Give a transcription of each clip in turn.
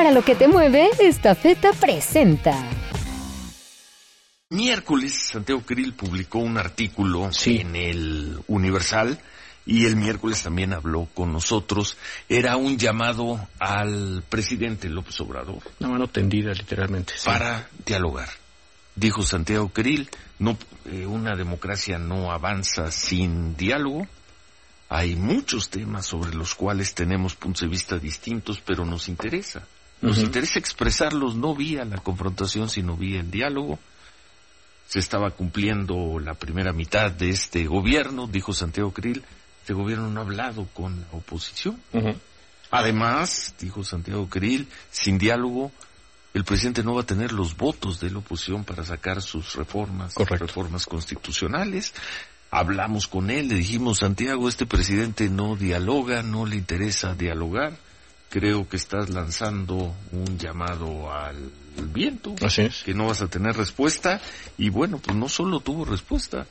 Para lo que te mueve, esta feta presenta. Miércoles, Santiago Krill publicó un artículo en el Universal y el miércoles también habló con nosotros. Era un llamado al presidente López Obrador. Una mano tendida, literalmente. Para dialogar. Dijo Santiago Krill, no, eh, una democracia no avanza sin diálogo. Hay muchos temas sobre los cuales tenemos puntos de vista distintos, pero nos interesa. Nos interesa expresarlos no vía la confrontación, sino vía el diálogo. Se estaba cumpliendo la primera mitad de este gobierno, dijo Santiago Krill. Este gobierno no ha hablado con la oposición. Además, dijo Santiago Krill, sin diálogo, el presidente no va a tener los votos de la oposición para sacar sus reformas, reformas constitucionales. Hablamos con él, le dijimos, Santiago, este presidente no dialoga, no le interesa dialogar creo que estás lanzando un llamado al viento, Así es. que no vas a tener respuesta, y bueno, pues no solo tuvo respuesta,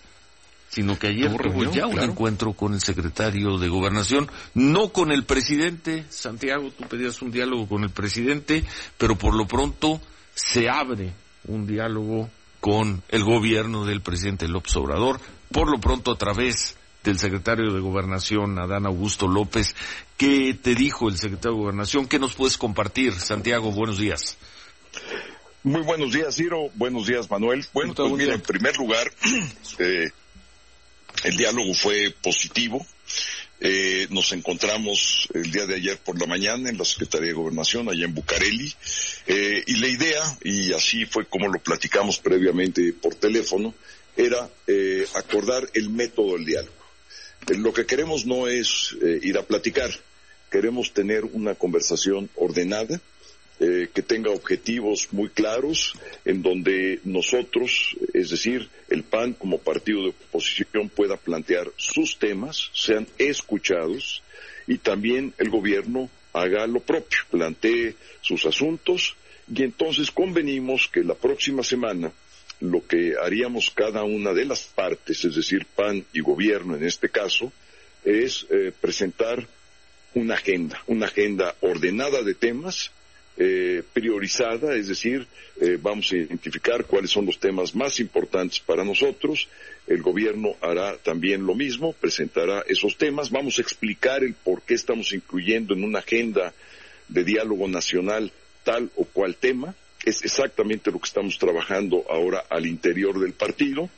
sino que ayer tuvo ya un encuentro con el secretario de Gobernación, no con el presidente, Santiago, tú pedías un diálogo con el presidente, pero por lo pronto se abre un diálogo con el gobierno del presidente López Obrador, por lo pronto a través del secretario de Gobernación, Adán Augusto López. ¿Qué te dijo el secretario de Gobernación? ¿Qué nos puedes compartir? Santiago, buenos días. Muy buenos días, Ciro. Buenos días, Manuel. Bueno, pues mira, en primer lugar, eh, el diálogo fue positivo. Eh, nos encontramos el día de ayer por la mañana en la Secretaría de Gobernación, allá en Bucareli, eh, y la idea, y así fue como lo platicamos previamente por teléfono, era acordar el método del diálogo. Lo que queremos no es eh, ir a platicar, queremos tener una conversación ordenada, eh, que tenga objetivos muy claros, en donde nosotros, es decir, el PAN como partido de oposición pueda plantear sus temas, sean escuchados y también el gobierno haga lo propio, plantee sus asuntos y entonces convenimos que la próxima semana lo que haríamos cada una de las partes, es decir, PAN y gobierno en este caso, es eh, presentar una agenda, una agenda ordenada de temas, eh, priorizada, es decir, eh, vamos a identificar cuáles son los temas más importantes para nosotros. El gobierno hará también lo mismo, presentará esos temas. Vamos a explicar el por qué estamos incluyendo en una agenda de diálogo nacional tal o cual tema es exactamente lo que estamos trabajando ahora al interior del partido.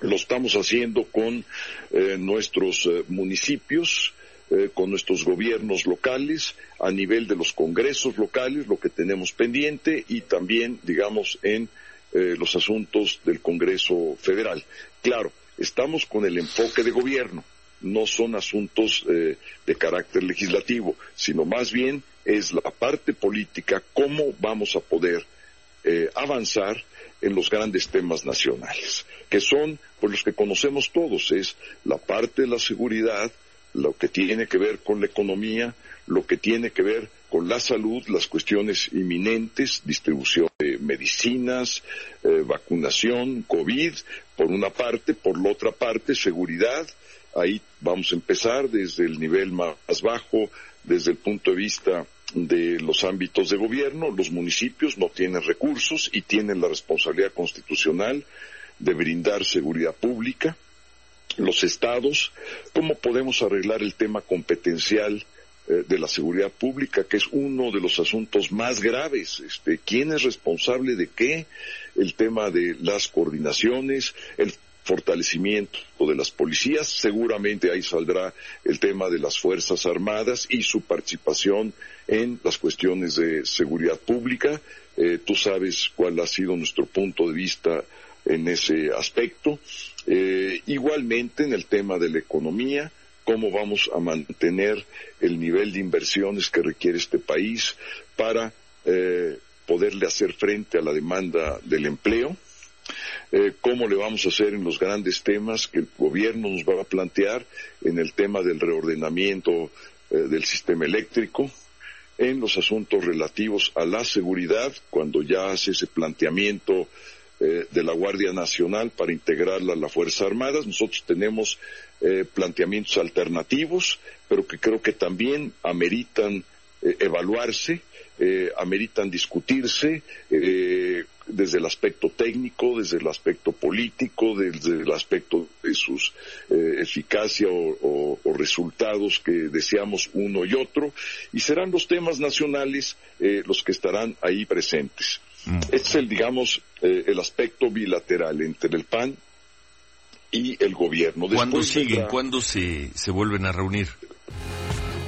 Lo estamos haciendo con eh, nuestros eh, municipios, eh, con nuestros gobiernos locales, a nivel de los congresos locales, lo que tenemos pendiente, y también, digamos, en los asuntos del Congreso Federal. Claro, estamos con el enfoque de gobierno, no son asuntos de carácter legislativo, sino más bien es la parte política, cómo vamos a poder eh, avanzar en los grandes temas nacionales, que son pues, los que conocemos todos, es la parte de la seguridad, lo que tiene que ver con la economía, lo que tiene que ver con la salud, las cuestiones inminentes, distribución de medicinas, eh, vacunación, COVID, por una parte, por la otra parte, seguridad. Ahí vamos a empezar desde el nivel más bajo, desde el punto de vista de los ámbitos de gobierno, los municipios no tienen recursos y tienen la responsabilidad constitucional de brindar seguridad pública, los estados, cómo podemos arreglar el tema competencial eh, de la seguridad pública, que es uno de los asuntos más graves. Este, ¿Quién es responsable de qué? El tema de las coordinaciones, el fortalecimiento de las policías, seguramente ahí saldrá el tema de las Fuerzas Armadas y su participación en las cuestiones de seguridad pública. Eh, tú sabes cuál ha sido nuestro punto de vista en ese aspecto. Eh, igualmente en el tema de la economía, cómo vamos a mantener el nivel de inversiones que requiere este país para eh, poderle hacer frente a la demanda del empleo eh, cómo le vamos a hacer en los grandes temas que el gobierno nos va a plantear en el tema del reordenamiento eh, del sistema eléctrico, en los asuntos relativos a la seguridad, cuando ya hace ese planteamiento eh, de la Guardia Nacional para integrarla a las Fuerzas Armadas. Nosotros tenemos planteamientos alternativos, pero que creo que también ameritan eh, evaluarse, eh, ameritan discutirse eh, desde el aspecto técnico, desde el aspecto político, desde el aspecto de sus eh, eficacia o, resultados que deseamos uno y otro, y serán los temas nacionales los que estarán ahí presentes. Mm. Este es el, digamos, el aspecto bilateral entre el PAN y el gobierno. ¿Cuándo siguen? ¿Cuándo se, se vuelven a reunir?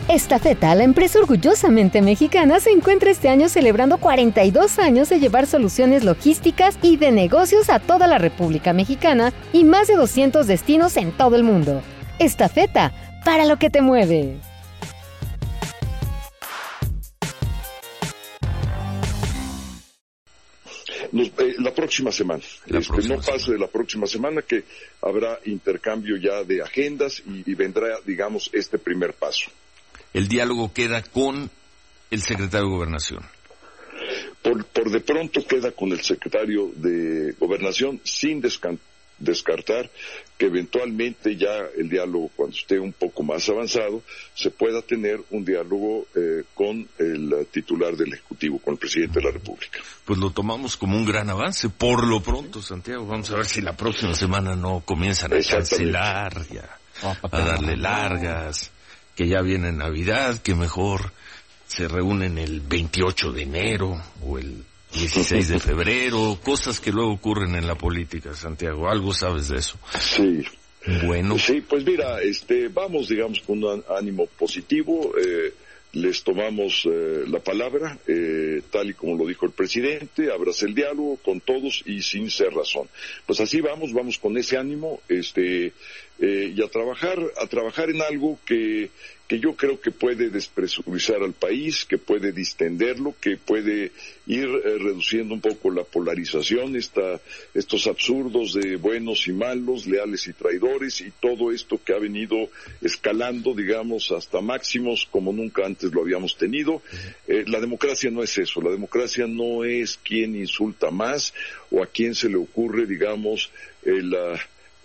Estafeta, la empresa orgullosamente mexicana, se encuentra este año celebrando 42 años de llevar soluciones logísticas y de negocios a toda la República Mexicana y más de 200 destinos en todo el mundo. Estafeta, para lo que te mueve. Eh, la próxima semana. Este, no pase de la próxima semana que habrá intercambio ya de agendas y vendrá, digamos, este primer paso el diálogo queda con el secretario de Gobernación. Por, de pronto queda con el secretario de Gobernación sin descartar que eventualmente ya el diálogo, cuando esté un poco más avanzado, se pueda tener un diálogo eh, con el titular del Ejecutivo, con el presidente de la República. Pues lo tomamos como un gran avance, por lo pronto, Santiago. Vamos a ver si la próxima semana no comienzan a cancelar, ya, a darle largas que ya viene Navidad, que mejor se reúnen el 28 de enero o el 16 de febrero, cosas que luego ocurren en la política, Santiago. ¿Algo sabes de eso? Sí. Bueno. Sí, pues mira, este, vamos, digamos, con un ánimo positivo. Eh, les tomamos eh, la palabra, eh, tal y como lo dijo el presidente, abras el diálogo con todos y sin ser razón. Pues así vamos, vamos con ese ánimo, este, eh, y a trabajar, a trabajar en algo que, que yo creo que puede despresurizar al país, que puede distenderlo, que puede ir eh, reduciendo un poco la polarización, esta, estos absurdos de buenos y malos, leales y traidores y todo esto que ha venido escalando, digamos, hasta máximos como nunca antes lo habíamos tenido. Eh, la democracia no es eso, la democracia no es quien insulta más o a quien se le ocurre, digamos,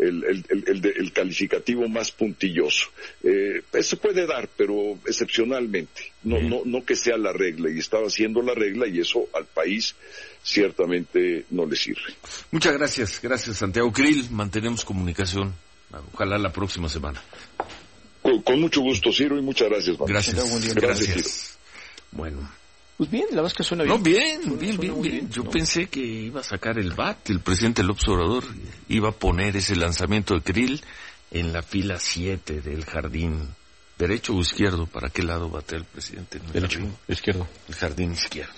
el el, el, calificativo más puntilloso. Eh, se puede dar, pero excepcionalmente, no, no, no que sea la regla, y estaba siendo la regla y eso al país ciertamente no le sirve. Muchas gracias, gracias Santiago Krill, mantenemos comunicación, ojalá la próxima semana. Con, mucho gusto, Ciro, y muchas gracias. Gracias, gracias. Bueno. Pues bien, la verdad es que suena bien. No, bien, bien, bien, bien. Yo pensé que iba a sacar el BAT, el presidente López Obrador iba a poner ese lanzamiento de Krill en la fila 7 del jardín. ¿Derecho o izquierdo? ¿Para qué lado batea el presidente? Derecho, izquierdo. El jardín izquierdo.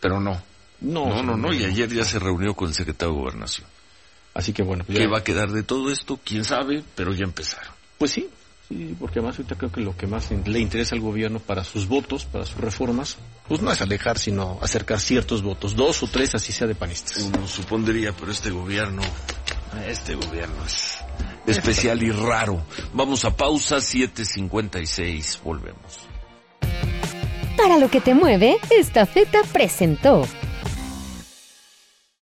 Pero no. No, no, no, no, y ayer ya se reunió con el secretario de Gobernación. Así que bueno. Pues ¿Qué va a quedar de todo esto? ¿Quién sabe? Pero ya empezaron. Pues sí, Sí, porque además ahorita creo que lo que más le interesa al gobierno para sus votos, para sus reformas, pues no es alejar, sino acercar ciertos votos, dos o tres, así sea de panistas. Uno supondría, pero este gobierno, este gobierno es especial y raro. Vamos a pausa 7.56, volvemos. Para lo que te mueve, esta feta presentó.